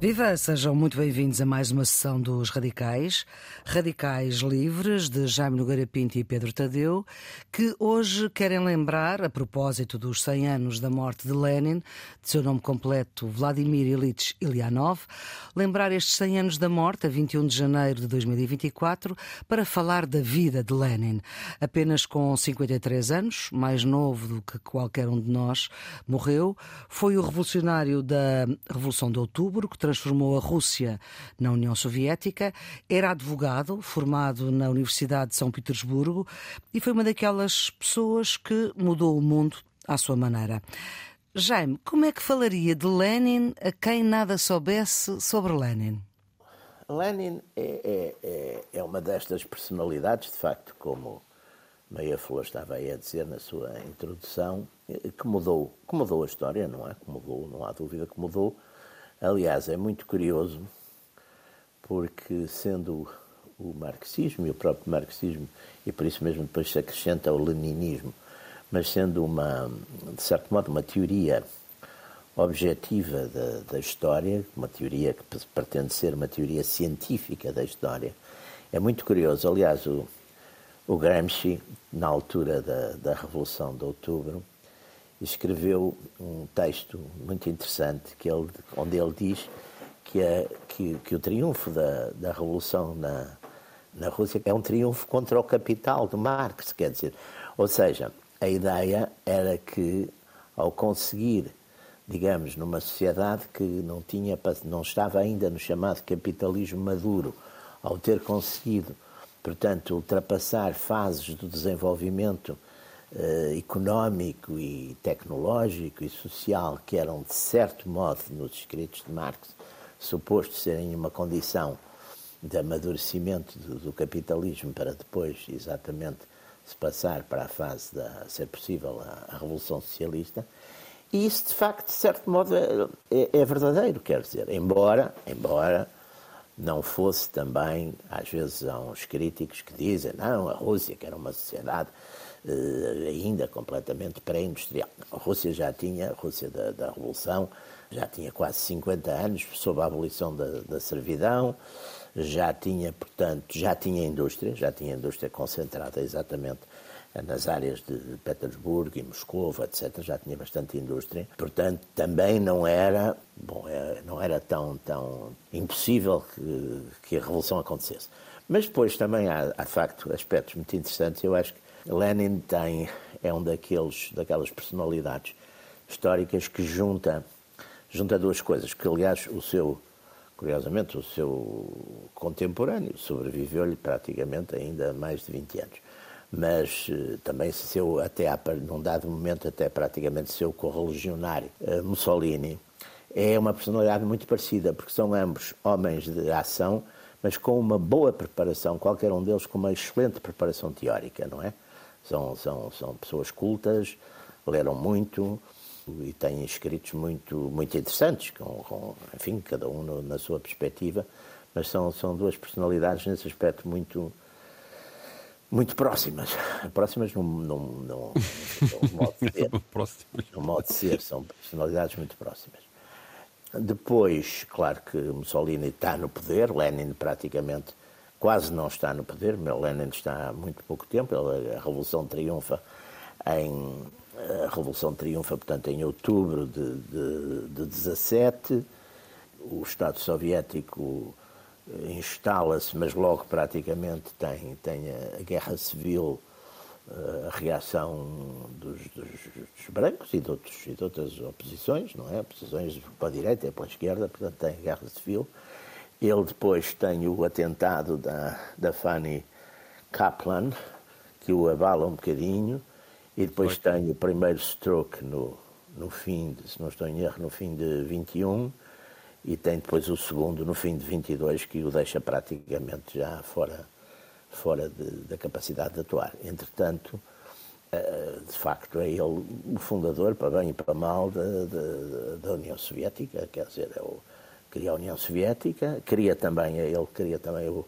Viva, sejam muito bem-vindos a mais uma sessão dos Radicais, Radicais Livres, de Jaime Nogueira Pinto e Pedro Tadeu, que hoje querem lembrar, a propósito dos 100 anos da morte de Lenin, de seu nome completo Vladimir Ilyich Ilyanov, lembrar estes 100 anos da morte, a 21 de janeiro de 2024, para falar da vida de Lenin. Apenas com 53 anos, mais novo do que qualquer um de nós, morreu. Foi o revolucionário da Revolução de Outubro, que transformou a Rússia na União Soviética, era advogado, formado na Universidade de São Petersburgo e foi uma daquelas pessoas que mudou o mundo à sua maneira. Jaime, como é que falaria de Lenin a quem nada soubesse sobre Lenin? Lenin é, é, é uma destas personalidades, de facto, como Meia Flor estava aí a dizer na sua introdução, que mudou, que mudou a história, não é? Que mudou, não há dúvida que mudou Aliás, é muito curioso, porque sendo o marxismo e o próprio marxismo, e por isso mesmo depois se acrescenta o leninismo, mas sendo uma, de certo modo, uma teoria objetiva da, da história, uma teoria que pretende ser uma teoria científica da história, é muito curioso. Aliás, o, o Gramsci, na altura da, da Revolução de Outubro, escreveu um texto muito interessante que ele, onde ele diz que, é, que, que o triunfo da, da Revolução na, na Rússia é um triunfo contra o capital de Marx, quer dizer, ou seja, a ideia era que ao conseguir, digamos, numa sociedade que não tinha, não estava ainda no chamado capitalismo maduro, ao ter conseguido, portanto, ultrapassar fases do desenvolvimento uh, económico e tecnológico e social que eram, de certo modo, nos escritos de Marx, supostos serem uma condição de amadurecimento do, do, capitalismo para depois, exatamente, se passar para a fase da ser possível a, a Revolução Socialista. E isso, de facto, de certo modo, é, é, é verdadeiro, quer dizer, embora, embora não fosse também, às vezes há uns críticos que dizem, não, a Rússia, que era uma sociedade eh, ainda completamente pré-industrial. A Rússia já tinha, a Rússia da, da, Revolução, já tinha quase 50 anos sob a abolição da, da servidão, já tinha, portanto, já tinha indústria, já tinha indústria concentrada exatamente nas áreas de Petersburgo e Moscou, etc., já tinha bastante indústria. Portanto, também não era, bom, é, não era tão, tão impossível que, que a revolução acontecesse. Mas depois também há, há, de facto, aspectos muito interessantes. Eu acho que Lenin tem, é um daqueles, daquelas personalidades históricas que junta, junta duas coisas, que aliás o seu, curiosamente, o seu contemporâneo sobreviveu-lhe praticamente ainda mais de 20 anos. Mas eh, também seu, até num dado momento, até praticamente seu correligionário, eh, Mussolini, é uma personalidade muito parecida, porque são ambos homens de ação, mas com uma boa preparação, qualquer um deles com uma excelente preparação teórica, não é? São, são, são pessoas cultas, leram muito e têm escritos muito, muito interessantes, com, com enfim, cada um no, na sua perspectiva, mas são, são duas personalidades nesse aspecto muito, muito próximas. Próximas num, num, num, num modo de ser. num modo de ser, são personalidades muito próximas. Depois, claro que Mussolini está no poder, Lenin praticamente quase não está no poder, Lenin está há muito pouco tempo, a Revolução triunfa em a Revolução triunfa, portanto, em outubro de, de, de 17, o Estado Soviético eh, instala-se, mas logo praticamente tem, tem a guerra civil, eh, a reação dos, dos, dos brancos e de, outros, e de outras oposições, não é? Oposições para a direita e para a esquerda, portanto tem a guerra civil. Ele depois tem o atentado da, da Fanny Kaplan, que o abala um bocadinho, e depois Foi. tem o primeiro stroke no, no fim, de, se não estou em erro, no fim de 21, e tem depois o segundo no fim de 22, que o deixa praticamente já fora, fora de, da capacidade de atuar. Entretanto, eh, de facto, é ele o fundador, para bem e para mal, da, da, da União Soviética, quer dizer, é o queria a União Soviética, queria também, ele queria também o.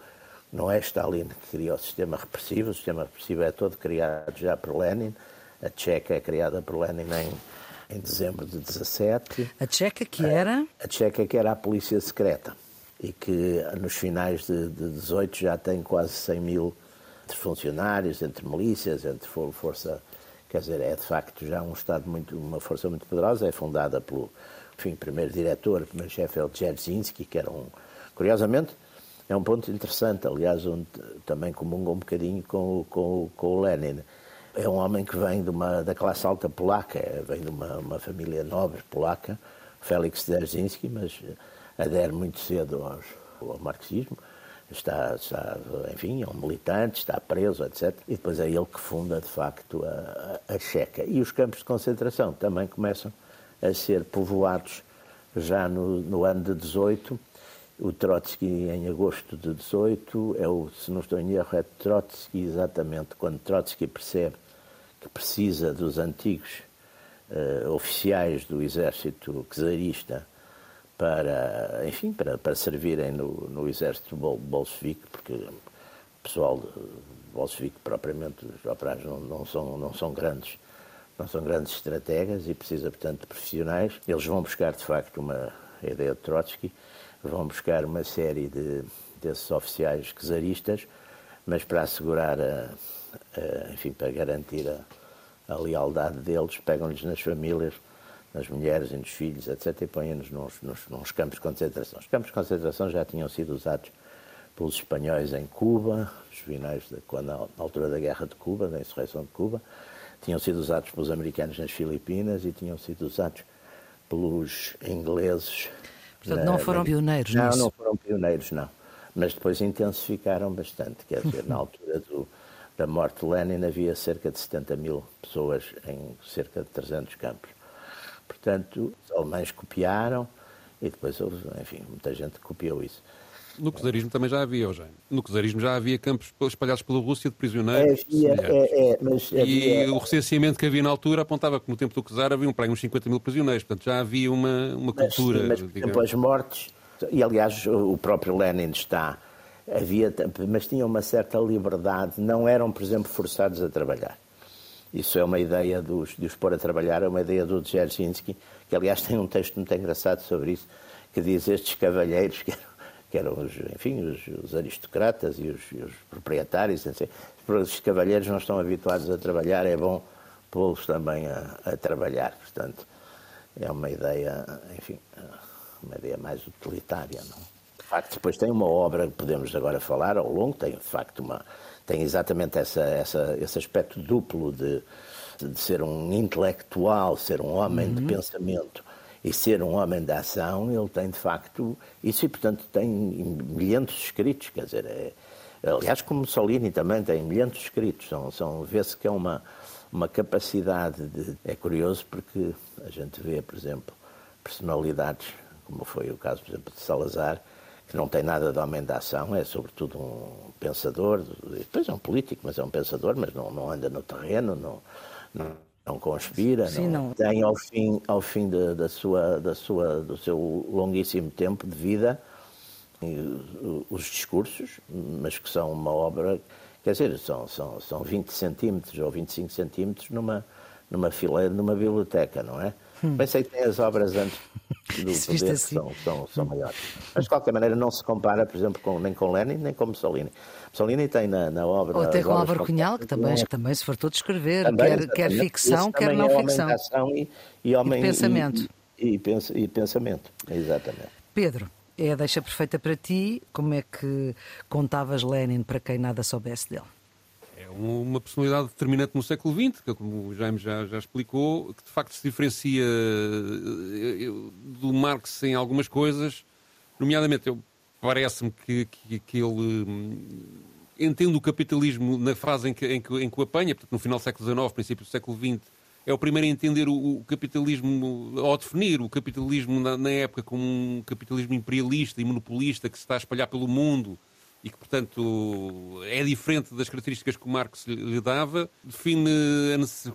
Não é Stalin que criou o sistema repressivo, o sistema repressivo é todo criado já por Lenin, a Tcheca é criada por Lenin em, em dezembro de 17. A Tcheca que era? A Tcheca que era a polícia secreta e que nos finais de, de 18 já tem quase 100 mil funcionários, entre milícias, entre força, quer dizer, é de facto já um Estado muito, uma força muito poderosa, é fundada pelo, enfim, primeiro diretor, primeiro chefe é o Dzerzhinsky, que era um, curiosamente, é um ponto interessante, aliás, onde também comunga um bocadinho com, com, com o Lenin. É um homem que vem de uma, da classe alta polaca, é, vem de uma, uma família nobre polaca, Félix Dzerzhinsky, mas adere muito cedo aos, ao marxismo. Está, está, enfim, é um militante, está preso, etc. E depois é ele que funda, de facto, a, a Checa. E os campos de concentração também começam a ser povoados já no, no ano de 18 o Trotsky, em agosto de 18, é o, se não estou em erro, é Trotsky exatamente quando Trotsky percebe que precisa dos antigos uh, oficiais do exército czarista para, enfim, para, para servirem no, no exército bol, bolchevique, porque o pessoal bolchevique propriamente, os operários não, não, são, não são grandes não são grandes estrategas e precisa, portanto, de profissionais. Eles vão buscar, de facto, uma ideia de Trotsky vão buscar uma série de, desses oficiais czaristas, mas para assegurar, a, a, enfim, para garantir a, a lealdade deles, pegam-lhes nas famílias, nas mulheres e nos filhos, etc., e põem-nos nos, nos, nos, campos de concentração. Os campos de concentração já tinham sido usados pelos espanhóis em Cuba, os finais de, quando, na altura da Guerra de Cuba, da insurreição de Cuba, tinham sido usados pelos americanos nas Filipinas e tinham sido usados pelos ingleses Portanto, não foram pioneiros Não, nisso. não foram pioneiros, não. Mas depois intensificaram bastante. Quer dizer, na altura do, da morte de Lenin havia cerca de 70 mil pessoas em cerca de 300 campos. Portanto, os alemães copiaram e depois, enfim, muita gente copiou isso. No czarismo também já havia, Eugênio. No czarismo já havia campos espalhados pela Rússia de prisioneiros. Havia, é, é, mas havia... E o recenseamento que havia na altura apontava que no tempo do czar havia um, uns 50 mil prisioneiros. Portanto, já havia uma, uma cultura. Mas, mas por exemplo, as mortes, e aliás o próprio Lenin está, havia, mas tinham uma certa liberdade, não eram, por exemplo, forçados a trabalhar. Isso é uma ideia dos, de os pôr a trabalhar, é uma ideia do Dzerzhinsky, que aliás tem um texto muito engraçado sobre isso, que diz estes cavalheiros que eram que eram os, enfim, os, os aristocratas e os, os proprietários, assim. os cavalheiros não estão habituados a trabalhar, é bom pô-los também a, a, trabalhar. Portanto, é uma ideia, enfim, uma ideia mais utilitária. Não? De facto, depois tem uma obra que podemos agora falar ao longo, tem de facto uma, tem exatamente essa, essa, esse aspecto duplo de, de ser um intelectual, ser um homem uhum. de pensamento e ser um homem da ação, ele tem de facto isso e, portanto, tem milhentos escritos, quer dizer, é, aliás, como Solini também tem milhentos escritos, são, são, vê-se que é uma, uma capacidade de. É curioso porque a gente vê, por exemplo, personalidades, como foi o caso, por exemplo, de Salazar, que não tem nada de homem da ação, é sobretudo um pensador, depois é um político, mas é um pensador, mas não, não anda no terreno, não, não não conspira, Sim, não, não, tem ao fim, ao fim de, da sua, da sua, do seu longuíssimo tempo de vida os discursos, mas que são uma obra, quer dizer, são, são, são 20 centímetros ou 25 centímetros numa, numa fileira, numa biblioteca, não é? Hum. Pensei que tem as obras antes do poder assim. são, são, são maiores. Mas, de qualquer maneira, não se compara, por exemplo, com, nem com Lenin, nem com Mussolini. Mussolini tem na, na obra... Ou até com Álvaro Cunhal, que também, que também se fartou de escrever, também, quer, quer ficção, quer não é ficção. E, e, homem, e pensamento. E, e, e pensamento, exatamente. Pedro, é a deixa perfeita para ti. Como é que contavas Lenin para quem nada soubesse dele? Uma personalidade determinante no século XX, que, como o Jaime já, já explicou, que de facto se diferencia eh, do Marx em algumas coisas, nomeadamente, parece-me que, que, que, ele hum, entende o capitalismo na fase em que, em que, em que o apanha, portanto, no final do século XIX, princípio do século XX, é o primeiro a entender o, o capitalismo, ao definir o capitalismo na, na, época como um capitalismo imperialista e monopolista que se está a espalhar pelo mundo e que, portanto, é diferente das características que o Marx lhe dava, define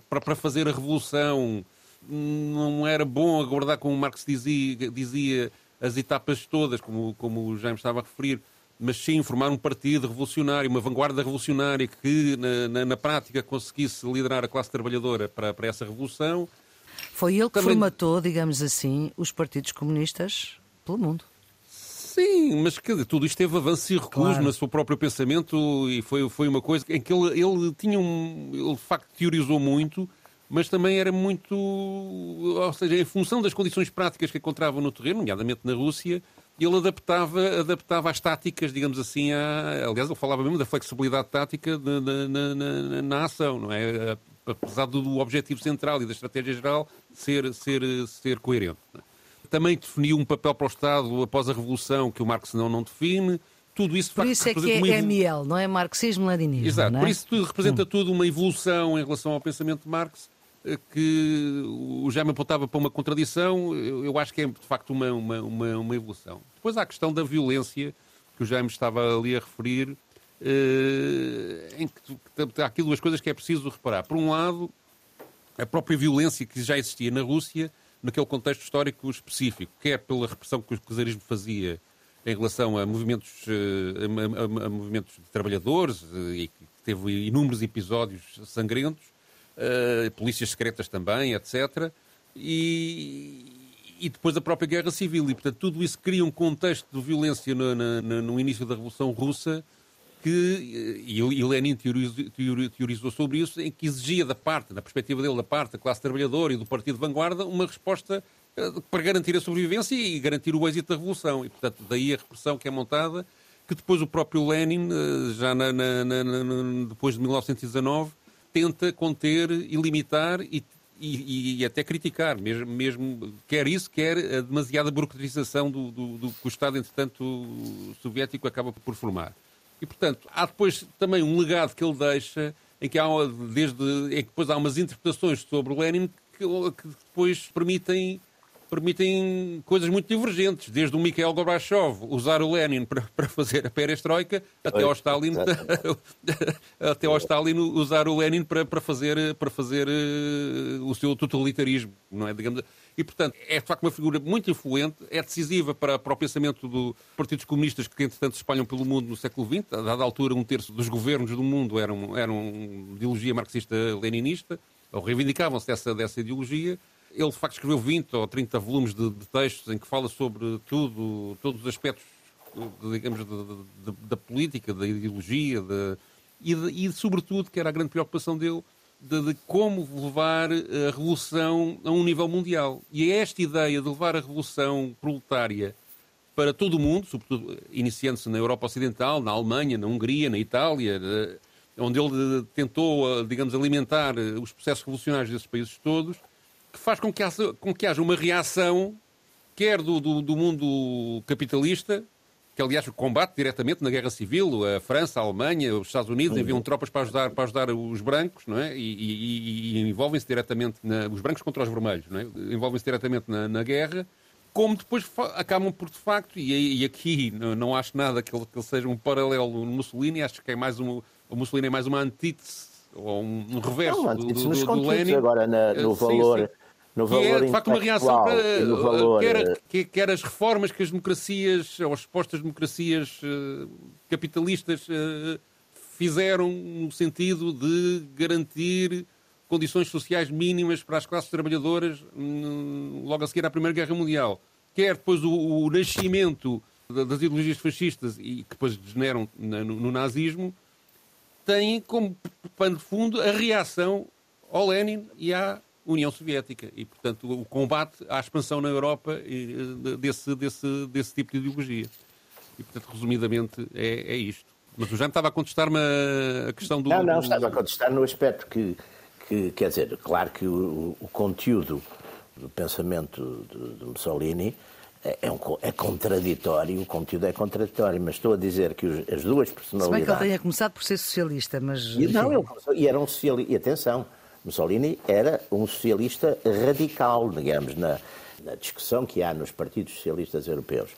para fazer a revolução. Não era bom aguardar, como o Marx dizia, dizia as etapas todas, como, como o Jaime estava a referir, mas sim formar um partido revolucionário, uma vanguarda revolucionária que, na, na, na prática, conseguisse liderar a classe trabalhadora para, para essa revolução. Foi ele que Também... formatou, digamos assim, os partidos comunistas pelo mundo. Sim, mas que, tudo isto teve avanço e recluso claro. no seu próprio pensamento e foi, foi uma coisa em que ele, ele tinha um. Ele de facto teorizou muito, mas também era muito. Ou seja, em função das condições práticas que encontrava no terreno, nomeadamente na Rússia, ele adaptava, adaptava as táticas, digamos assim, a, aliás, ele falava mesmo da flexibilidade tática de, na, na, na, ação, não é? Apesar do objetivo central e da estratégia geral ser, ser, ser coerente. Também definiu um papel para o Estado após a Revolução que o Marx não, não define. Tudo isso, por facto, isso é que é uma... ML, não é marxismo-leninismo. Exato, é? por isso tudo representa hum. tudo uma evolução em relação ao pensamento de Marx que o Jaime apontava para uma contradição, eu acho que é de facto uma, uma, uma, uma evolução. Depois há a questão da violência, que o Jaime estava ali a referir, eh, em que há aqui duas coisas que é preciso reparar. Por um lado, a própria violência que já existia na Rússia, naquele contexto histórico específico, quer pela repressão que o czarismo fazia em relação a movimentos, eh, a, a, a movimentos de trabalhadores, eh, e que teve inúmeros episódios sangrentos, uh, polícias secretas também, etc. E, e, depois a própria guerra civil. E, portanto, tudo isso cria um contexto de violência no, no início da Revolução Russa que, eh, e, e Lenin teorizou, teorizou, sobre isso, em que exigia da parte, na perspectiva dele, da parte da classe trabalhadora e do partido de vanguarda, uma resposta uh, para garantir a sobrevivência e garantir o êxito da revolução. E, portanto, daí a repressão que é montada, que depois o próprio Lenin, uh, já na, na, na, depois de 1919, tenta conter e limitar e, e, e, até criticar, mesmo, mesmo quer isso, quer a demasiada burocratização do, do, do, que o Estado, entretanto, soviético acaba por formar. E, portanto, há depois também um legado que ele deixa, em que, há, desde, em que depois há umas interpretações sobre o Lenin que, que depois permitem permitem coisas muito divergentes, desde o Mikhail Gorbachev usar o Lenin para, para fazer a perestroika, até ao Stalin, até ao Stalin usar o Lenin para, para fazer, para fazer uh, o seu totalitarismo, não é? Digamos, e, portanto, é de facto uma figura muito influente, é decisiva para, para o pensamento dos partidos comunistas que, entretanto, se espalham pelo mundo no século XX. A dada altura, um terço dos governos do mundo eram, eram de ideologia marxista-leninista, ou reivindicavam-se dessa, dessa ideologia. Ele, de facto, escreveu 20 ou 30 volumes de, de textos em que fala sobre tudo, todos os aspectos, digamos, da política, da ideologia, de, e, e, sobretudo, que era a grande preocupação dele, de, de, como levar a revolução a um nível mundial. E é esta ideia de levar a revolução proletária para todo o mundo, sobretudo iniciando-se na Europa Ocidental, na Alemanha, na Hungria, na Itália, onde ele tentou, digamos, alimentar os processos revolucionários desses países todos, que faz com que haja, com que haja uma reação, quer do, do, do mundo capitalista, que aliás combate diretamente na guerra civil, a França, a Alemanha, os Estados Unidos enviam tropas para ajudar, para ajudar os brancos, não é? E, e, e envolvem-se diretamente, na, os brancos contra os vermelhos, não é? Envolvem-se diretamente na, na, guerra, como depois acabam por, de facto, e, e aqui não, não, acho nada que ele, que ele, seja um paralelo no Mussolini, acho que é mais um, o Mussolini é mais uma antítese, ou um reverso não, do, do, do, do Lenin. agora na, no valor... Sim, sim no valor que é, de facto, uma reação para valor... quer, eh, quer, as reformas que as democracias, ou as supostas democracias uh, capitalistas uh, fizeram no sentido de garantir condições sociais mínimas para as classes trabalhadoras um, logo a seguir à Primeira Guerra Mundial. Quer depois o, o nascimento das ideologias fascistas e que depois degeneram no, no nazismo, têm como pano de fundo a reação ao Lenin e à União Soviética. E, portanto, o combate à expansão na Europa desse, desse, desse tipo de ideologia. E, portanto, resumidamente, é, é isto. Mas o Jaime estava a contestar-me a questão do. Não, não, estava a contestar no aspecto que, que quer dizer, claro que o, o conteúdo do pensamento de, de Mussolini é, é, um, é, contraditório, o conteúdo é contraditório, mas estou a dizer que os, as duas personalidades. Se bem que ele tenha começado por ser socialista, mas. E, não, ele, e era um socialista. E atenção, Mussolini era um socialista radical, digamos, na, na discussão que há nos partidos socialistas europeus.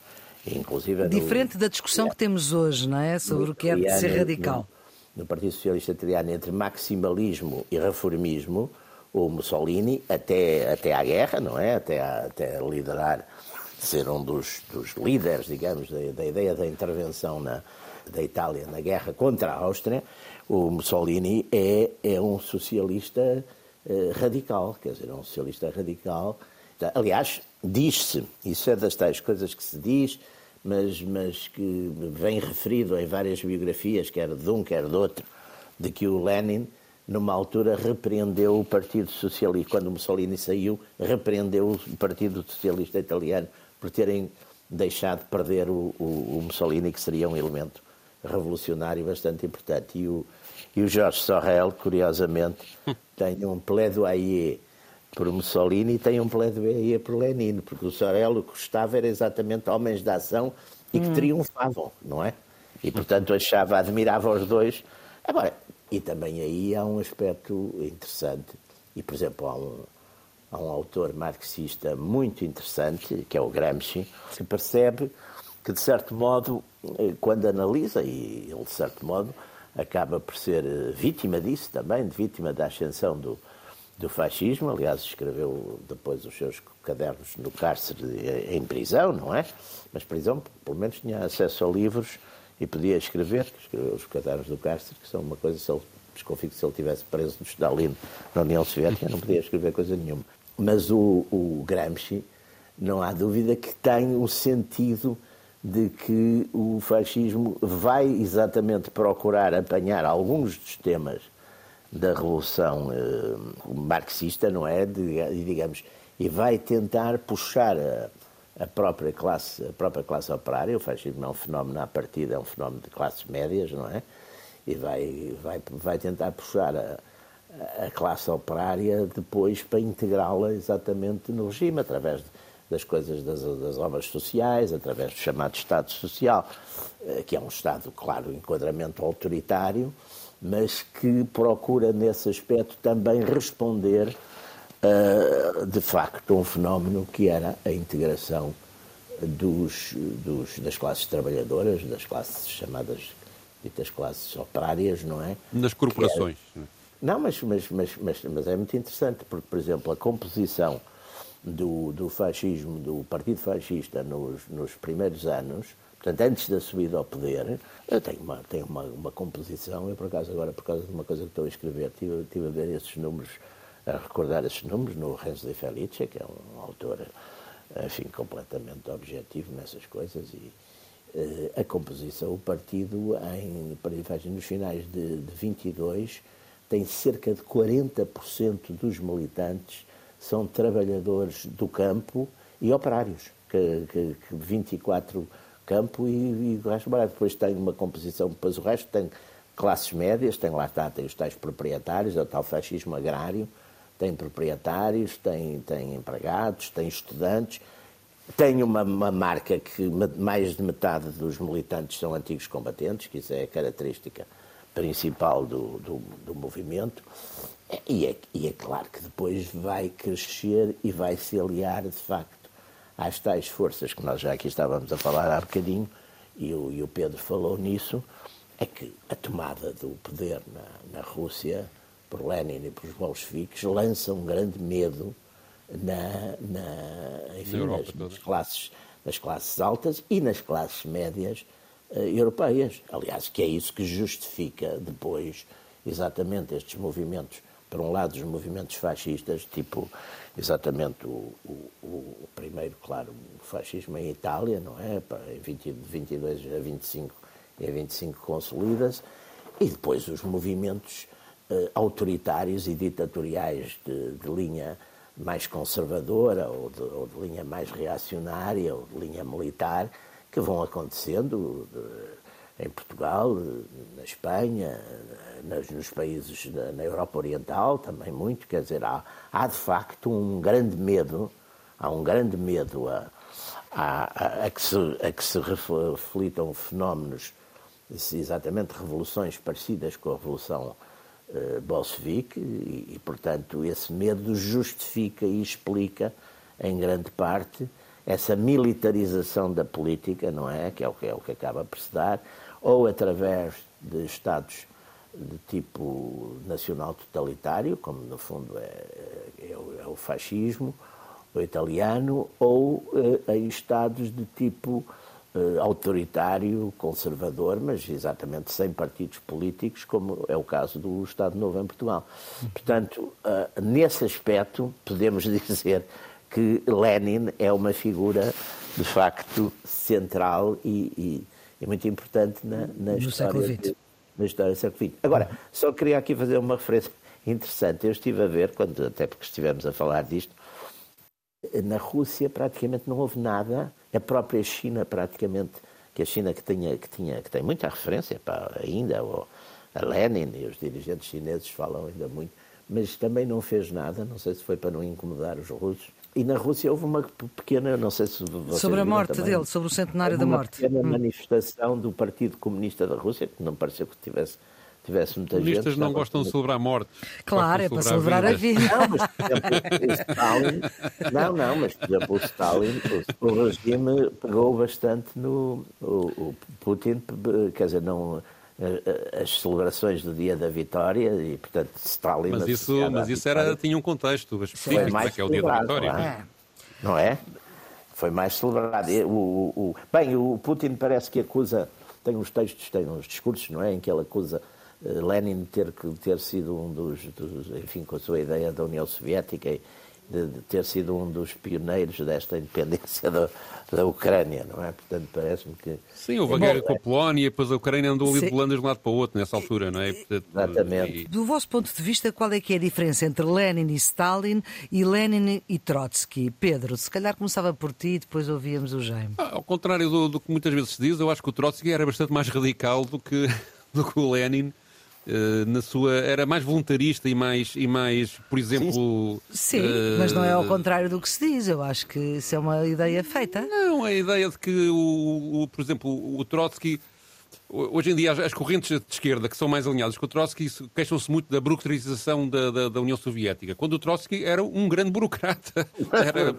Inclusive Diferente no, da discussão é, que temos hoje, não é? Sobre o que é de ser radical. No, no Partido Socialista Italiano, entre maximalismo e reformismo, o Mussolini, até, até à guerra, não é? Até, a, até liderar, ser um dos, dos líderes, digamos, da, da ideia da intervenção na, da Itália na guerra contra a Áustria, o Mussolini é, é um socialista uh, radical, quer dizer, é um socialista radical. Aliás, diz-se, isso é das tais coisas que se diz, mas, mas que vem referido em várias biografias, quer de um, quer de outro, de que o Lenin, numa altura, repreendeu o Partido Socialista, quando Mussolini saiu, repreendeu o Partido Socialista Italiano por terem deixado de perder o, o, o Mussolini, que seria um elemento revolucionário bastante importante. E o, e o Jorge Sorrel, curiosamente, tem um plaidoyer por Mussolini e tem um plaidoyer por Lenin, porque o Sorrel o que gostava era exatamente homens de ação e que hum. triunfavam, não é? E, portanto, achava, admirava os dois. Agora, e também aí há um aspecto interessante, e, por exemplo, há um, há um autor marxista muito interessante, que é o Gramsci, que percebe que, de certo modo, eh, quando analisa, e ele, de certo modo, acaba por ser eh, vítima disso também, de vítima da ascensão do, do fascismo. Aliás, escreveu depois os seus cadernos no cárcere, eh, em prisão, não é? Mas prisão, pelo menos, tinha acesso a livros e podia escrever, escreveu os cadernos do cárcere, que são uma coisa, se ele, desconfio que se ele tivesse preso no Stalin na União Soviética, não podia escrever coisa nenhuma. Mas o, o Gramsci, não há dúvida que tem um sentido de que o fascismo vai exatamente procurar apanhar alguns dos temas da revolução eh, marxista, não é? De, digamos, e vai tentar puxar a, a, própria classe, a própria classe operária. O fascismo é um fenómeno à partida, é um fenómeno de classes médias, não é? E vai, vai, vai tentar puxar a, a classe operária depois para integrá-la exatamente no regime, através de das coisas das, das, obras sociais, através do chamado Estado Social, eh, que é um Estado, claro, enquadramento autoritário, mas que procura, nesse aspecto, também responder, uh, de facto, a um fenómeno que era a integração dos, dos, das classes trabalhadoras, das classes chamadas ditas classes operárias, não é? Nas corporações. Era... Não, mas, mas, mas, mas, mas é muito interessante, porque, por exemplo, a composição do, do fascismo, do Partido Fascista nos, nos primeiros anos, portanto, antes da subida ao poder, tem uma, uma, uma composição, eu por acaso agora, por causa de uma coisa que estou a escrever, tive, tive a ver esses números, a recordar esses números no Renzo de Felice, que é um autor, enfim, completamente objetivo nessas coisas, e uh, a composição, o partido, em, nos finais de, de 22, tem cerca de 40% dos militantes são trabalhadores do campo e operários, que, que, que 24 campo e, e o resto barato. Depois tem uma composição, depois o resto tem classes médias, tem lá está, tem os tais proprietários, é o tal fascismo agrário, tem proprietários, tem, tem empregados, tem estudantes, tem uma, uma, marca que mais de metade dos militantes são antigos combatentes, que isso é a característica principal do, do, do movimento. E é, e é claro que depois vai crescer e vai se aliar, de facto, às tais forças que nós já aqui estávamos a falar há bocadinho, e o, e o Pedro falou nisso, é que a tomada do poder na, na Rússia por Lenin e pelos bolcheviques lança um grande medo na, na, enfim, na nas, nas, classes, nas classes altas e nas classes médias uh, europeias. Aliás, que é isso que justifica depois exatamente estes movimentos por um lado, os movimentos fascistas, tipo exatamente o, o, o primeiro, claro, o fascismo em Itália, não é? Em 20, 22 a 25 e a 25 consolida-se, e depois os movimentos uh, autoritários e ditatoriais de, de, linha mais conservadora ou de, ou de, linha mais reacionária ou de linha militar que vão acontecendo. De, em Portugal, na Espanha, nos países da, na Europa Oriental também muito, quer dizer, há, há de facto um grande medo, há um grande medo a, a, a, que, se, a que se reflitam fenómenos, exatamente revoluções parecidas com a Revolução eh, bolchevique e, e, portanto, esse medo justifica e explica, em grande parte, essa militarização da política, não é? Que é o que, é o que acaba por se dar, ou através de Estados de tipo nacional totalitário, como no fundo é, é, é o fascismo, o italiano, ou eh, em Estados de tipo uh, autoritário, conservador, mas exatamente sem partidos políticos, como é o caso do Estado Novo em Portugal. Portanto, uh, nesse aspecto, podemos dizer que Lenin é uma figura, de facto, central e, e, e muito importante na, na história, de, na história do século XX. Agora, só queria aqui fazer uma referência interessante. Eu estive a ver, quando, até porque estivemos a falar disto, na Rússia praticamente não houve nada, a própria China praticamente, que a China que, tinha, que, tinha, que tem muita referência pá, ainda, ou a Lenin e os dirigentes chineses falam ainda muito, mas também não fez nada, não sei se foi para não incomodar os russos. E na Rússia houve uma pequena, não sei se Sobre a morte também, dele, sobre o centenário da morte. Uma pequena hum. manifestação do Partido Comunista da Rússia, que não pareceu que tivesse tivesse muita gente. Comunistas não gostam de celebrar a morte. Claro, é para celebrar a vida. Não, mas por exemplo, Stalin, não, não, mas por exemplo, o Stalin, o, o regime pegou bastante no. O, o, Putin, quer dizer, não. As celebrações do dia da vitória e, portanto, Stalin. Mas isso, mas isso era, tinha um contexto específico, mais que é o dia da vitória. Não é? Não é? Foi mais celebrado. O, o, bem, o Putin parece que acusa, tem uns textos, tem uns discursos, não é? Em que ele acusa eh, Lenin ter, ter sido um dos, dos, enfim, com a sua ideia da União Soviética e de, de ter sido um dos pioneiros desta independência da, da Ucrânia, não é? Portanto, parece-me que... Sim, houve a guerra com a Polónia, depois a Ucrânia andou ali bolando de um lado para o outro nessa altura, não é? Portanto, Exatamente. E... Do vosso ponto de vista, qual é que é a diferença entre Lenin e Stalin e Lenin e Trotsky? Pedro, se calhar começava por ti e depois ouvíamos o Jaime. Ah, ao contrário do, do, que muitas vezes se diz, eu acho que o Trotsky era bastante mais radical do que, do que o Lenin na sua era mais voluntarista e mais e mais por exemplo sim, uh, mas não é ao contrário do que se diz eu acho que isso é uma ideia feita não a ideia de que o, o por exemplo o Trotsky Hoje em dia, as correntes de esquerda que são mais alinhadas com o Trotsky queixam-se muito da burocratização da, da, da, União Soviética, quando o Trotsky era um grande burocrata. Era,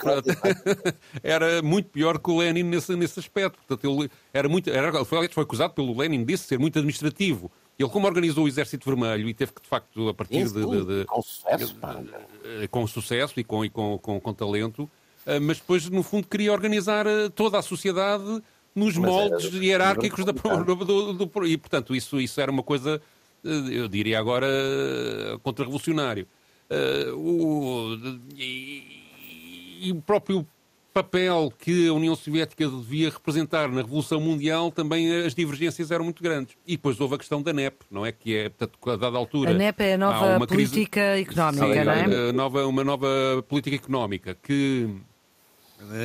era muito pior que o Lenin nesse, nesse aspecto. Portanto, ele era muito, era, foi, foi acusado pelo Lenin de ser muito administrativo. Ele, como organizou o Exército Vermelho e teve que, de facto, a partir de, de, de, Com sucesso, de, com sucesso e com, e com, com, com talento, eh, mas depois, no fundo, queria organizar eh, toda a sociedade nos mas moldes hierárquicos da, do, do, do, e, portanto, isso, isso era uma coisa, eh, eu diria agora, contra-revolucionário. Uh, o, e, e, o próprio papel que a União Soviética devia representar na Revolução Mundial, também as divergências eram muito grandes. E depois houve a questão da NEP, não é? Que é, portanto, a dada altura. A NEP é a nova política crise... económica, Sim, não é? Nova, uma nova política económica que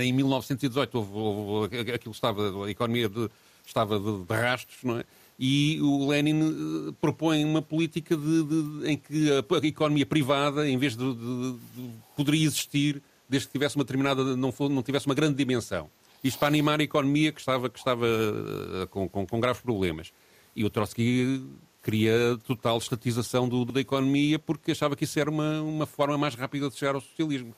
em 1918 houve, houve, aquilo estava, a economia de, estava de, de rastros, não é? E o Lenin eh, propõe uma política de, de, em que a, a, economia privada, em vez de, de, poderia existir, desde que tivesse uma determinada, não, não tivesse uma grande dimensão. Isto para animar a economia que estava, que estava uh, com, com, com, graves problemas. E o Trotsky queria total estatização do, da economia porque achava que isso era uma, uma forma mais rápida de chegar ao socialismo.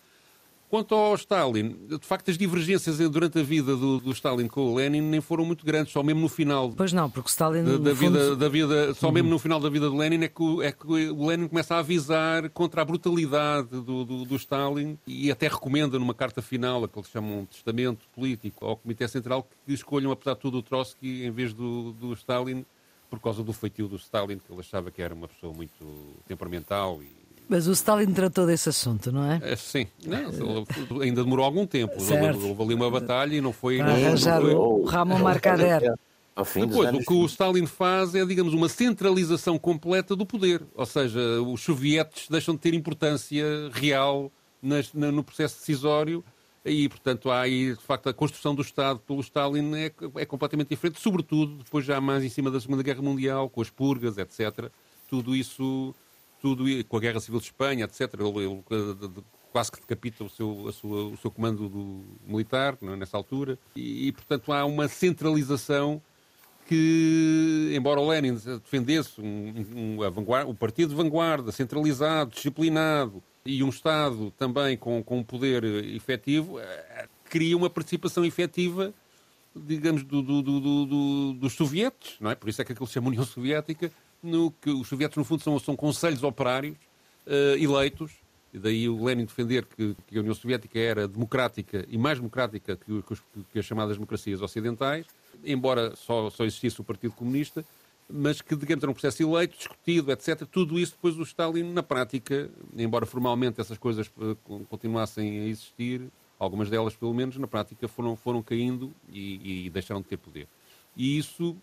Quanto ao Stalin, de facto as divergências durante a vida do, do, Stalin com o Lenin nem foram muito grandes, só mesmo no final. Pois não, porque Stalin da, da vida, fundo... da vida, só mesmo no final da vida de Lenin é que, o, é que o Lenin começa a avisar contra a brutalidade do, do, do Stalin e até recomenda numa carta final, a que eles chamam de testamento político, ao Comitê Central que escolham, apesar de tudo, o Trotsky em vez do, do Stalin por causa do feitio do Stalin, que ele achava que era uma pessoa muito temperamental e mas o Stalin tratou desse assunto, não é? é sim, não, ainda demorou algum tempo. Certo. Houve ali uma batalha e não foi. Para arranjar foi... o Ramon Marcader. Depois, o que o Stalin faz é, digamos, uma centralização completa do poder. Ou seja, os sovietes deixam de ter importância real nas, no processo decisório e, portanto, há aí, de facto, a construção do Estado pelo Stalin é, é completamente diferente, sobretudo depois já mais em cima da Segunda Guerra Mundial, com as purgas, etc. Tudo isso tudo com a Guerra Civil de Espanha, etc. Ele, ele quase que decapita o seu, sua, o seu comando do, militar é, nessa altura. E, e, portanto, há uma centralização que, embora o Lenin defendesse um, um, um partido de vanguarda, centralizado, disciplinado, e um Estado também com, com um poder efetivo, eh, cria uma participação efetiva digamos, do, do, do, dos sovietes, não é? Por isso é que aquilo se chama União Soviética, no que os soviéticos, no fundo, são, são conselhos operários uh, eleitos, e daí o Lenin defender que, que, a União Soviética era democrática e mais democrática que, que, que as chamadas democracias ocidentais, embora só, só existisse o Partido Comunista, mas que, digamos, era um processo eleito, discutido, etc. Tudo isso depois o Stalin, na prática, embora formalmente essas coisas eh, continuassem a existir, algumas delas pelo menos, na prática foram, foram caindo e, e deixaram de ter poder. E isso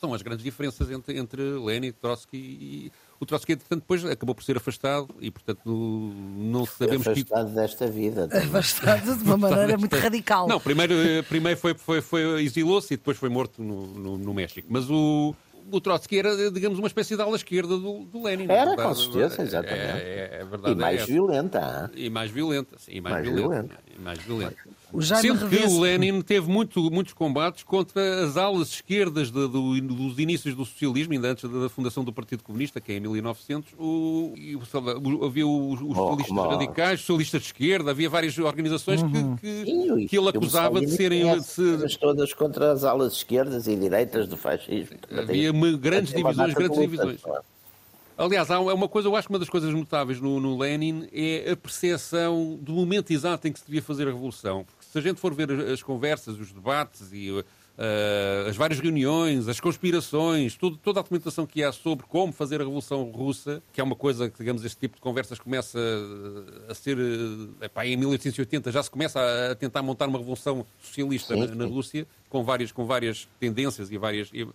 são as grandes diferenças entre, entre Lenin, Trotsky e, o Trotsky, entretanto, depois acabou por ser afastado e, portanto, não sabemos... Afastado que... desta vida. Também. Afastado de uma maneira muito radical. Não, primeiro, eh, primeiro foi, foi, foi exilou-se e depois foi morto no, no, no México. Mas o, o Trotsky era, digamos, uma espécie de ala esquerda do, do Lenin. Era, com certeza, exatamente. É, é, é verdade. E mais é violenta. E mais violenta, sim, e mais, mais violenta. violenta. E mais violenta. O Jaime Sendo que o Lenin teve muito, muitos combates contra as alas esquerdas de, do, dos inícios do socialismo, ainda antes da fundação do Partido Comunista, que é em 1900. O, o, havia os, os socialistas oh, radicais, os socialistas de esquerda, havia várias organizações uhum. que, que, que, ele acusava de serem. De se... Todas contra as alas esquerdas e direitas do fascismo. Havia grandes divisões, grandes divisões. Aliás, há uma coisa, eu acho que uma das coisas notáveis no, no Lenin é a percepção do momento exato em que se devia fazer a revolução. Se a gente for ver as conversas, os debates e uh, as várias reuniões, as conspirações, tudo, toda a documentação que há sobre como fazer a Revolução Russa, que é uma coisa que, digamos, este tipo de conversas começa a ser. Eh, epá, em 1880 já se começa a, tentar montar uma revolução socialista na, na, Rússia, com várias, com várias tendências e várias. E,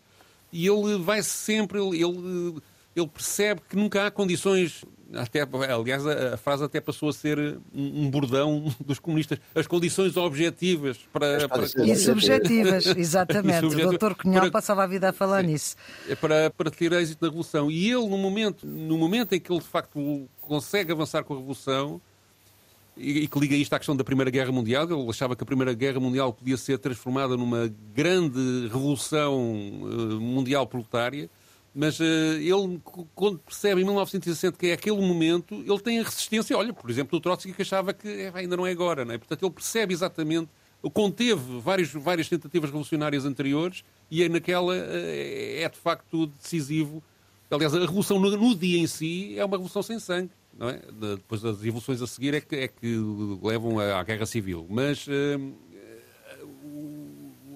e ele vai sempre. Ele, ele ele percebe que nunca há condições. Até, aliás, a, a frase até passou a ser um, um, bordão dos comunistas. As condições objetivas para. para... E subjetivas, exatamente. E subjetivas, o doutor Cunhal para, passava a vida a falar sim, nisso. É para, para ter êxito na Revolução. E ele, no momento, no momento em que ele, de facto, consegue avançar com a Revolução, e, e que liga isto à questão da Primeira Guerra Mundial, ele achava que a Primeira Guerra Mundial podia ser transformada numa grande revolução uh, mundial proletária mas uh, ele, quando percebe em 1960 que é aquele momento, ele tem a resistência. Olha, por exemplo, o Trotsky que achava que é, ainda não é agora, não é? Portanto, ele percebe exatamente, conteve vários, várias tentativas revolucionárias anteriores e é naquela uh, é de facto decisivo. Aliás, a revolução no, no, dia em si é uma revolução sem sangue. Não é? De, depois as evoluções a seguir é que, é que levam à, à guerra civil. Mas uh,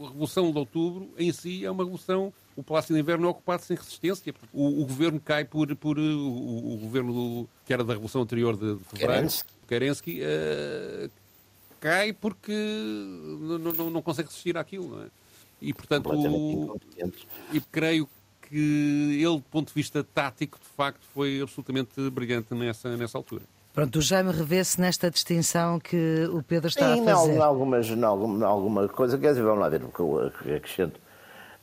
a Revolução de Outubro em si é uma revolução o Palácio de Inverno é ocupado sem resistência. O, o governo cai por, por o, o, governo que era da Revolução anterior de, de fevereiro, Kerensky, uh, cai porque não, não, não, consegue resistir àquilo. Não é? E, portanto, o, e creio que ele, do ponto de vista tático, de facto, foi absolutamente brilhante nessa, nessa altura. Pronto, o Jaime revê-se nesta distinção que o Pedro está Sim, a fazer. Em algumas, em alguma, alguma coisa, quer dizer, vamos lá ver o que eu acrescento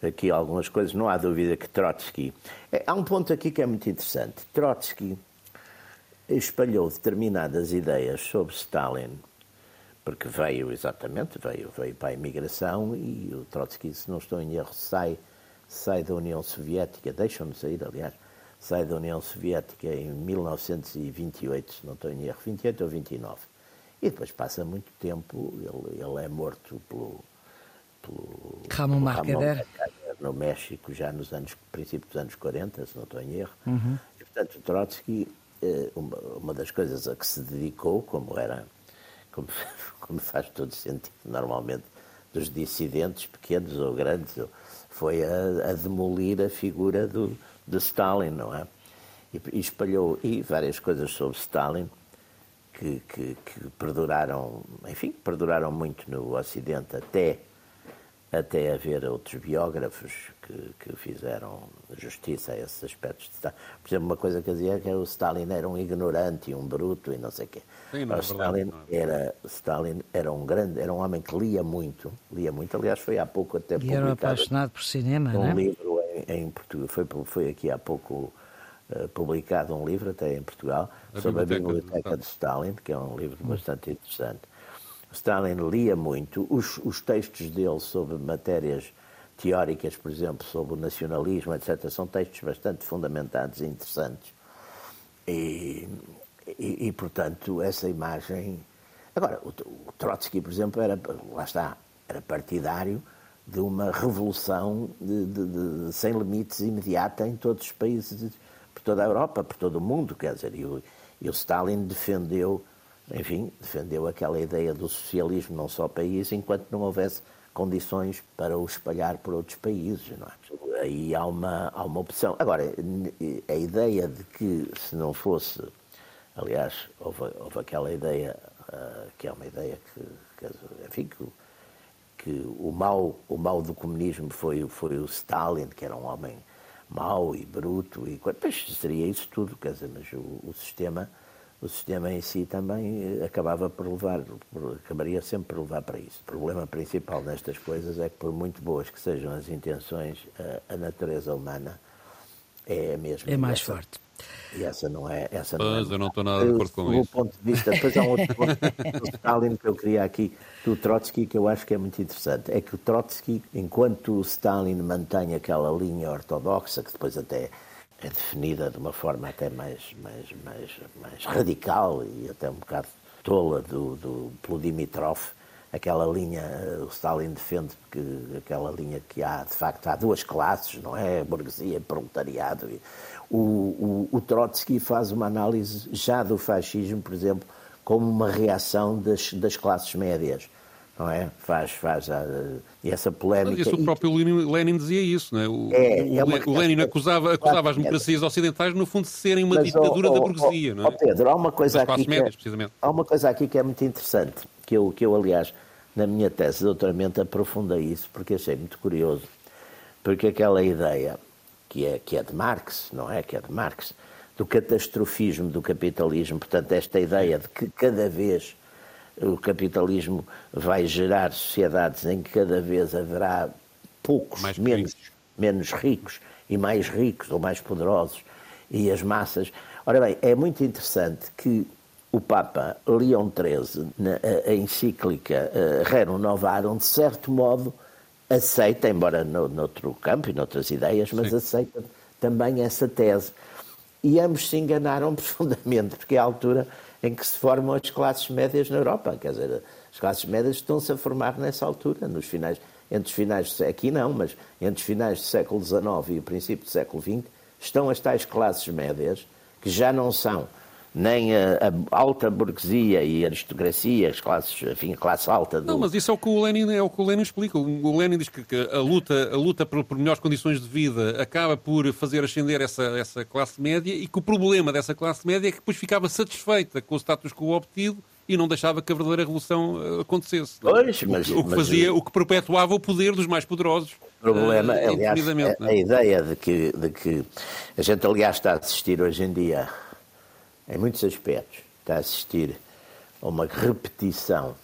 aqui algumas coisas, não há dúvida que Trotsky. É, há um ponto aqui que é muito interessante. Trotsky espalhou determinadas ideias sobre Stalin, porque veio exatamente, veio, veio para a imigração e o Trotsky, se não estou em erro, sai, sai da União Soviética, deixam-no sair, aliás, sai da União Soviética em 1928, se não estou em erro, 28 ou 29. E depois passa muito tempo, ele, ele é morto pelo, pelo Ramon Mercader no México já nos anos princípio dos anos 40, se não estou em erro. Uhum. E, portanto, Trotsky, eh, uma das coisas a que se dedicou, como era, como, como faz todo sentido normalmente, dos dissidentes, pequenos ou grandes, foi a, a demolir a figura do, de Stalin, não é? E, e espalhou e várias coisas sobre Stalin que, que, que, perduraram, enfim, perduraram muito no Ocidente até até haver outros biógrafos que, que, fizeram justiça a esses aspectos. Por exemplo, uma coisa que dizia que o Stalin era um ignorante e um bruto e não sei o quê. Sim, não, é Stalin, era, Stalin era um grande, era um homem que lia muito, lia muito. Aliás, foi há pouco até e publicado. E era apaixonado por cinema, um não é? livro em, em Portugal. Foi, foi aqui há pouco uh, publicado um livro, até em Portugal, a sobre biblioteca a Biblioteca de Stalin, que é um livro bastante interessante. Stalin lia muito, os, os textos dele sobre matérias teóricas, por exemplo, sobre o nacionalismo, etc., são textos bastante fundamentados e interessantes. E, e, e portanto, essa imagem. Agora, o, o, Trotsky, por exemplo, era, lá está, era partidário de uma revolução de, de, de, sem limites imediata em todos os países, por toda a Europa, por todo o mundo, quer dizer, e o, e o Stalin defendeu enfim, defendeu aquela ideia do socialismo num só país, enquanto não houvesse condições para o espalhar por outros países. Não é? Aí há uma, há uma opção. Agora, a ideia de que se não fosse, aliás, houve, houve aquela ideia, uh, que é uma ideia que, que enfim, que, que, o, mal, o mal do comunismo foi, foi o Stalin, que era um homem mau e bruto, e pois seria isso tudo, quer dizer, mas o, o sistema o sistema em si também eh, acabava por levar, por, acabaria sempre por levar para isso. O problema principal nestas coisas é que, por muito boas que sejam as intenções, a, a natureza humana é a mesma. É mais essa, forte. E essa não é. Essa não Mas é, eu não estou nada de acordo com isso. ponto de vista, depois há um outro ponto do Stalin que eu queria aqui, do Trotsky, que eu acho que é muito interessante. É que o Trotsky, enquanto o Stalin mantém aquela linha ortodoxa, que depois até é definida de uma forma até mais, mais, mais, mais radical e até um bocado tola do, do, pelo Dimitrov, aquela linha, o Stalin defende que aquela linha que há, de facto, há duas classes, não é? Burguesia proletariado. O, o, o Trotsky faz uma análise já do fascismo, por exemplo, como uma reação das, das classes médias não é? Faz, faz a, e essa polémica. Isso, o próprio Lenin, Lenin dizia isso, não é? O, é, é uma, o Lenin acusava, acusava as democracias ocidentais, no fundo, de serem uma Mas, ditadura oh, da burguesia, oh, não é? Oh Pedro, há uma coisa aqui. Médias, que é, há uma coisa aqui que é muito interessante, que eu, que eu, aliás, na minha tese de doutoramento aprofundei isso, porque achei muito curioso. Porque aquela ideia que é, que é de Marx, não é? Que é de Marx, do catastrofismo do capitalismo, portanto, esta ideia de que cada vez o capitalismo vai gerar sociedades em que cada vez haverá poucos, mais menos, menos ricos e mais ricos ou mais poderosos e as massas. Ora bem, é muito interessante que o Papa Leão XIII, na a, encíclica uh, Rerum Novarum, de certo modo aceita, embora no, noutro campo e noutras ideias, mas Sim. aceita também essa tese. E ambos se enganaram profundamente, porque à altura em que se formam as classes médias na Europa. Quer dizer, as classes médias estão-se a formar nessa altura, nos finais, entre os finais, aqui não, mas entre os finais do século XIX e o princípio do século XX, estão as tais classes médias, que já não são nem a, a, alta burguesia e aristocracia, as classes, enfim, a classe alta. Do... Não, mas isso é o que o Lenin, é o que o Lenin explica. O Lenin diz que, que a luta, a luta por, por, melhores condições de vida acaba por fazer ascender essa, essa classe média e que o problema dessa classe média é que depois ficava satisfeita com o status quo obtido e não deixava que a verdadeira revolução eh, acontecesse. Pois, mas, o, que fazia, mas... o que perpetuava o poder dos mais poderosos. O problema, uh, aliás, a, a, ideia de que, de que a gente, aliás, está a assistir hoje em dia em muitos aspectos, está a assistir a uma repetição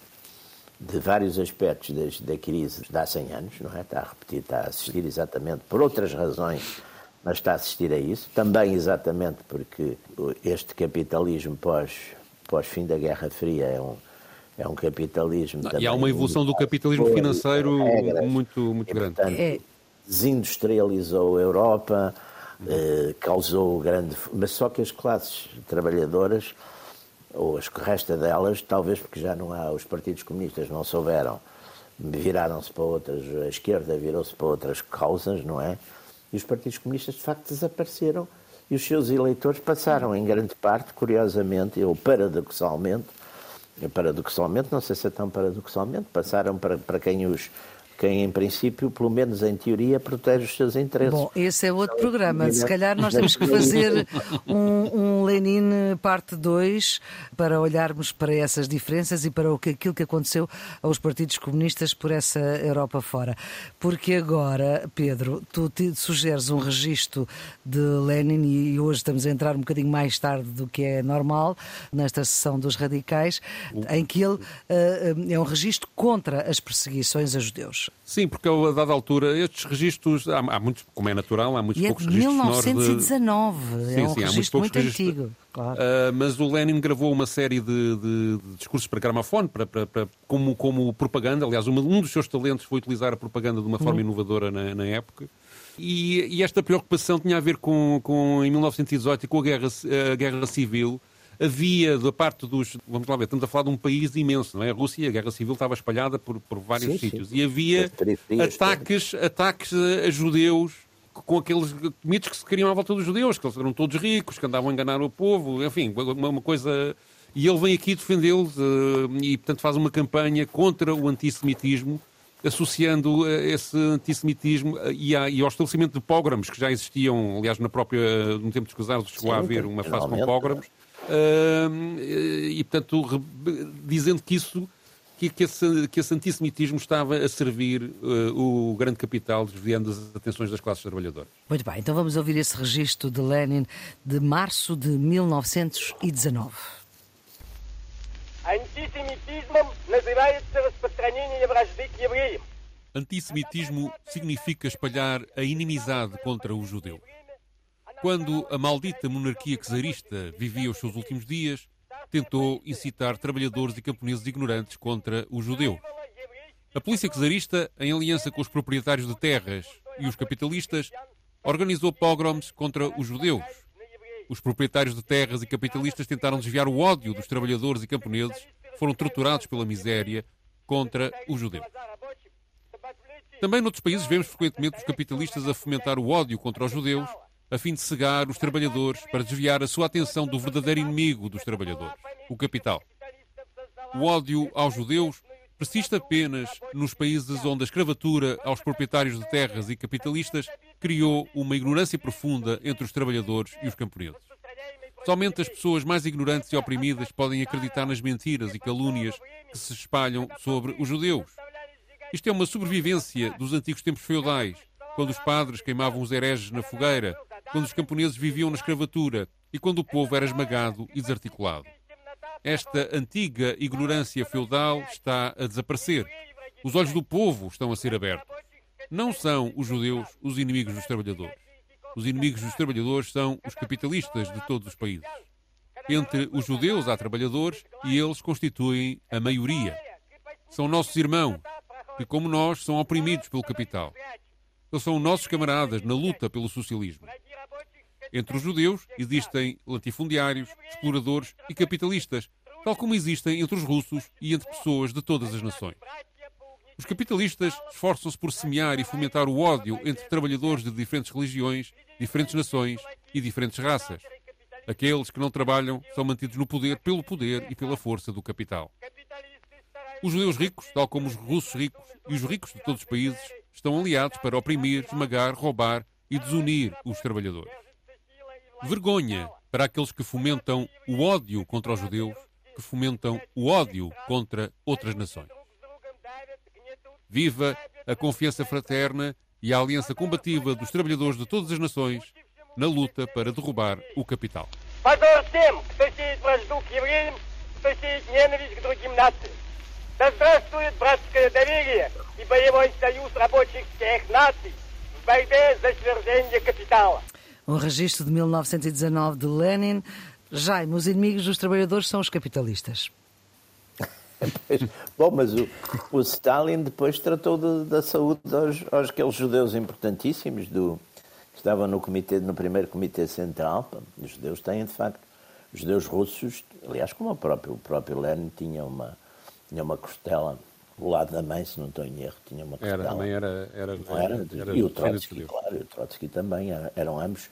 de vários aspectos da crise de há 100 anos, não é? Está a repetir, está a assistir exatamente por outras razões, mas está a assistir a isso. Também exatamente porque este capitalismo pós, pós fim da Guerra Fria é um, é um capitalismo. Não, e há uma evolução do capitalismo financeiro regras, muito, muito e, grande. Portanto, é. desindustrializou a Europa, eh, causou grande. Mas só que as classes trabalhadoras, ou as que resta delas, talvez porque já não há, os partidos comunistas não souberam, viraram-se para outras, a esquerda virou-se para outras causas, não é? E os partidos comunistas de facto desapareceram e os seus eleitores passaram, em grande parte, curiosamente, ou paradoxalmente, paradoxalmente, não sei se é tão paradoxalmente, passaram para, para quem os quem, em princípio, pelo menos em teoria, protege os seus interesses. Bom, esse é outro programa. Se calhar nós temos que fazer um, um Lenin parte 2 para olharmos para essas diferenças e para o que, aquilo que aconteceu aos partidos comunistas por essa Europa fora. Porque agora, Pedro, tu sugeres um registro de Lenin e hoje estamos a entrar um bocadinho mais tarde do que é normal nesta sessão dos radicais, em que ele uh, é um registro contra as perseguições a judeus. Sim, porque a dada altura estes registros, há, há muitos, como é natural, há muitos e poucos é de registros 1919, de... sim, é um sim, registro muito registros... antigo. Claro. Uh, mas o Lenin gravou uma série de, de, de discursos para gramafone, para, para, para, como, como propaganda. Aliás, uma, um dos seus talentos foi utilizar a propaganda de uma forma uhum. inovadora na, na época. E, e, esta preocupação tinha a ver com, com em 1918 e com a guerra, a guerra civil havia da parte dos. Vamos lá ver, estamos a falar de um país imenso, não é? A Rússia, a guerra civil estava espalhada por, por vários sim, sítios sim. e havia ataques, ataques a, a judeus com aqueles mitos que se queriam à volta dos judeus, que eles eram todos ricos, que andavam a enganar o povo, enfim, uma, uma coisa. E ele vem aqui defendê-los uh, e, portanto, faz uma campanha contra o antissemitismo associando esse antissemitismo e, ao estabelecimento de pogroms que já existiam, aliás, na própria, no tempo dos Casares chegou Sim, a haver uma fase com pogroms, uh, e, portanto, dizendo que isso que, que, esse, que esse antissemitismo estava a servir uh, o grande capital, desviando as atenções das classes trabalhadoras. Muito bem, então vamos ouvir esse registro de Lenin de março de 1919. Antissemitismo signifiка espalhar a inimizade contra o judeu. Quando a maldita monarquia czarista vivia os seus últimos dias, tentou incitar trabalhadores e camponeses ignorantes contra os judeus. A polícia czarista, em aliança com os proprietários de terras e os capitalistas, organizou pogroms contra os judeus. Os proprietários de terras e capitalistas tentaram desviar o ódio dos trabalhadores e camponeses foram torturados pela miséria contra os judeus. Também noutros países vemos frequentemente os capitalistas a fomentar o ódio contra os judeus a fim de cegar os trabalhadores para desviar a sua atenção do verdadeiro inimigo dos trabalhadores, o capital. O ódio aos judeus persiste apenas nos países onde a escravatura aos proprietários de terras e capitalistas criou uma ignorância profunda entre os trabalhadores e os camponeses. Somente as pessoas mais ignorantes e oprimidas podem acreditar nas mentiras e calúnias que se espalham sobre os judeus. Isto é uma sobrevivência dos antigos tempos feudais, quando os padres queimavam os hereges na fogueira quando os camponeses viviam na escravatura e quando o povo era esmagado e desarticulado. Esta antiga ignorância feudal está a desaparecer. Os olhos do povo estão a ser abertos. Não são os judeus os inimigos dos trabalhadores. Os inimigos dos trabalhadores são os capitalistas de todos os países. Entre os judeus há trabalhadores e eles constituem a maioria. São nossos irmãos, que, como nós, são oprimidos pelo capital. Eles são nossos camaradas na luta pelo socialismo. Entre os judeus existem latifundiários, exploradores e capitalistas, tal como existem entre os russos e entre pessoas de todas as nações. Os capitalistas esforçam-se por semear e fomentar o ódio entre trabalhadores de diferentes religiões, diferentes nações e diferentes raças. Aqueles que não trabalham são mantidos no poder pelo poder e pela força do capital. Os judeus ricos, tal como os russos ricos e os ricos de todos os países, estão aliados para oprimir, esmagar, roubar e desunir os trabalhadores. Vergonha para aqueles que fomentam o ódio contra os judeus, que fomentam o ódio contra outras nações. Viva a confiança fraterna e a aliança combativa dos trabalhadores de todas as nações na luta para derrubar o capital. Да здравствует братское доверие и боевой союз рабочих всех наций в борьбе за свержение капитала. Um registro de 1919 de Lenin. Jaime, os inimigos dos trabalhadores são os capitalistas. Bom, mas o, o, Stalin depois tratou de, da saúde aos, aos aqueles judeus importantíssimos do, que estavam no, comitê, no primeiro comitê central. Os judeus têm, de facto, os judeus russos, aliás, como o próprio, o próprio Lenin tinha uma, tinha uma costela do lado da mãe, se não estou em erro, tinha uma costela. Era, também era, era, era, era, E o Trotsky, claro, e o Trotsky também, eram ambos,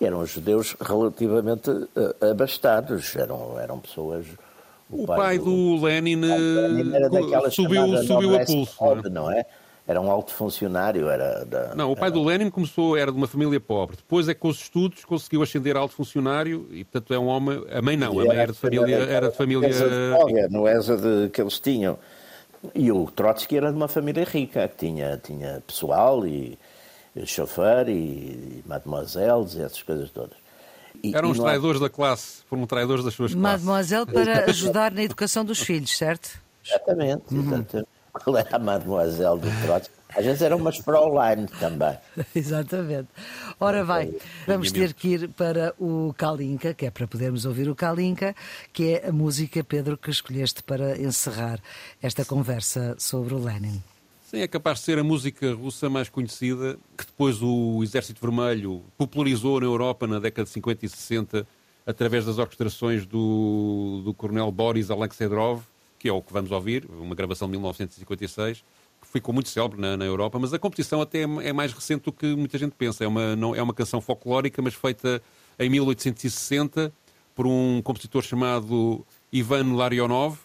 eram judeus relativamente uh, abastados, eram, eram pessoas... O, o pai, pai, do, Lenin, Lenin eh, subiu, subiu a pulso. Pobre, não é? Era um alto funcionário, era da, Não, o pai era... do Lenin começou, era de uma família pobre. Depois é que com os estudos conseguiu ascender a alto funcionário e, portanto, é um homem... A mãe não, a mãe era de família... Era de família... No ESA de, que eles tinham. E o Trotsky era de uma família rica, que tinha, tinha pessoal e, e chofer e, e mademoiselles e essas coisas todas. E, Eram os traidores há... da classe, foram traidores das suas classes. Mademoiselle para ajudar na educação dos filhos, certo? Exatamente. Uhum. Qual era a mademoiselle do Trotsky? Às vezes eram umas Fraulein também. Exatamente. Ora vai, vamos ter que ir para o Kalinka, que é para podermos ouvir o Kalinka, que é a música, Pedro, que escolheste para encerrar esta conversa sobre o Lenin. Sim, é capaz de ser a música russa mais conhecida, que depois o Exército Vermelho popularizou na Europa na década de 50 e 60, através das orquestrações do, do coronel Boris Alexandrov, que é o que vamos ouvir, uma gravação de 1956 ficou muito célebre na, na, Europa, mas a competição até é, é, mais recente do que muita gente pensa. É uma, não, é uma canção folclórica, mas feita em 1860 por um compositor chamado Ivan Larionov,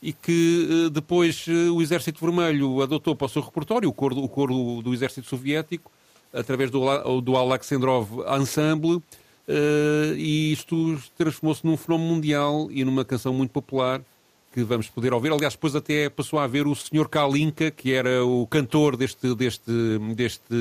e que depois o Exército Vermelho adotou para o seu repertório, o coro, o coro do Exército Soviético, através do, do Alexandrov Ensemble, e isto transformou-se num fenómeno mundial e numa canção muito popular que vamos poder ouvir. Aliás, depois até passou a haver o Sr. Kalinka, que era o cantor deste, deste, deste,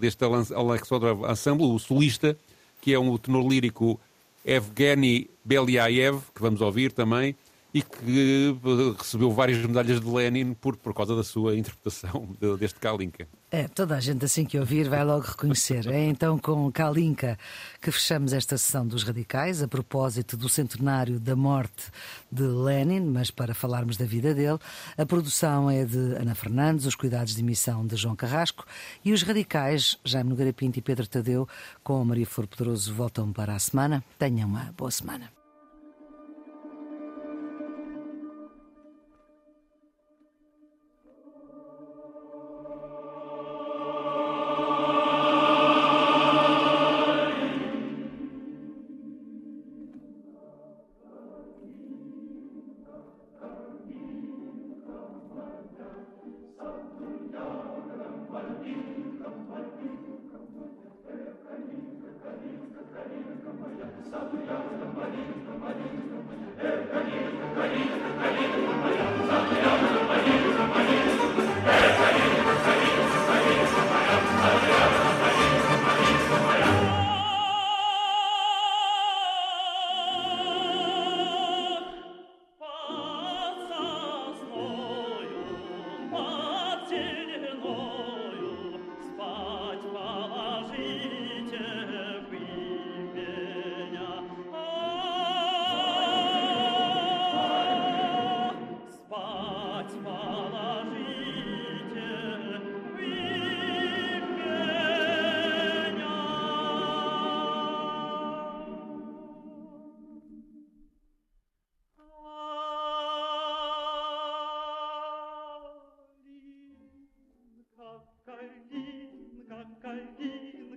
deste Alexandrov Ensemble, o solista, que é um tenor lírico Evgeny Beliaev, que vamos ouvir também, e que recebeu várias medalhas de Lenin por, por causa da sua interpretação de, deste Kalinka. É, toda a gente assim que ouvir vai logo reconhecer. É então com Kalinka que fechamos esta sessão dos Radicais, a propósito do centenário da morte de Lenin, mas para falarmos da vida dele. A produção é de Ana Fernandes, os cuidados de emissão de João Carrasco e os Radicais, Jaime Nogueira Pinto e Pedro Tadeu, com Maria Flor Pedroso, voltam para a semana. Tenham uma boa semana.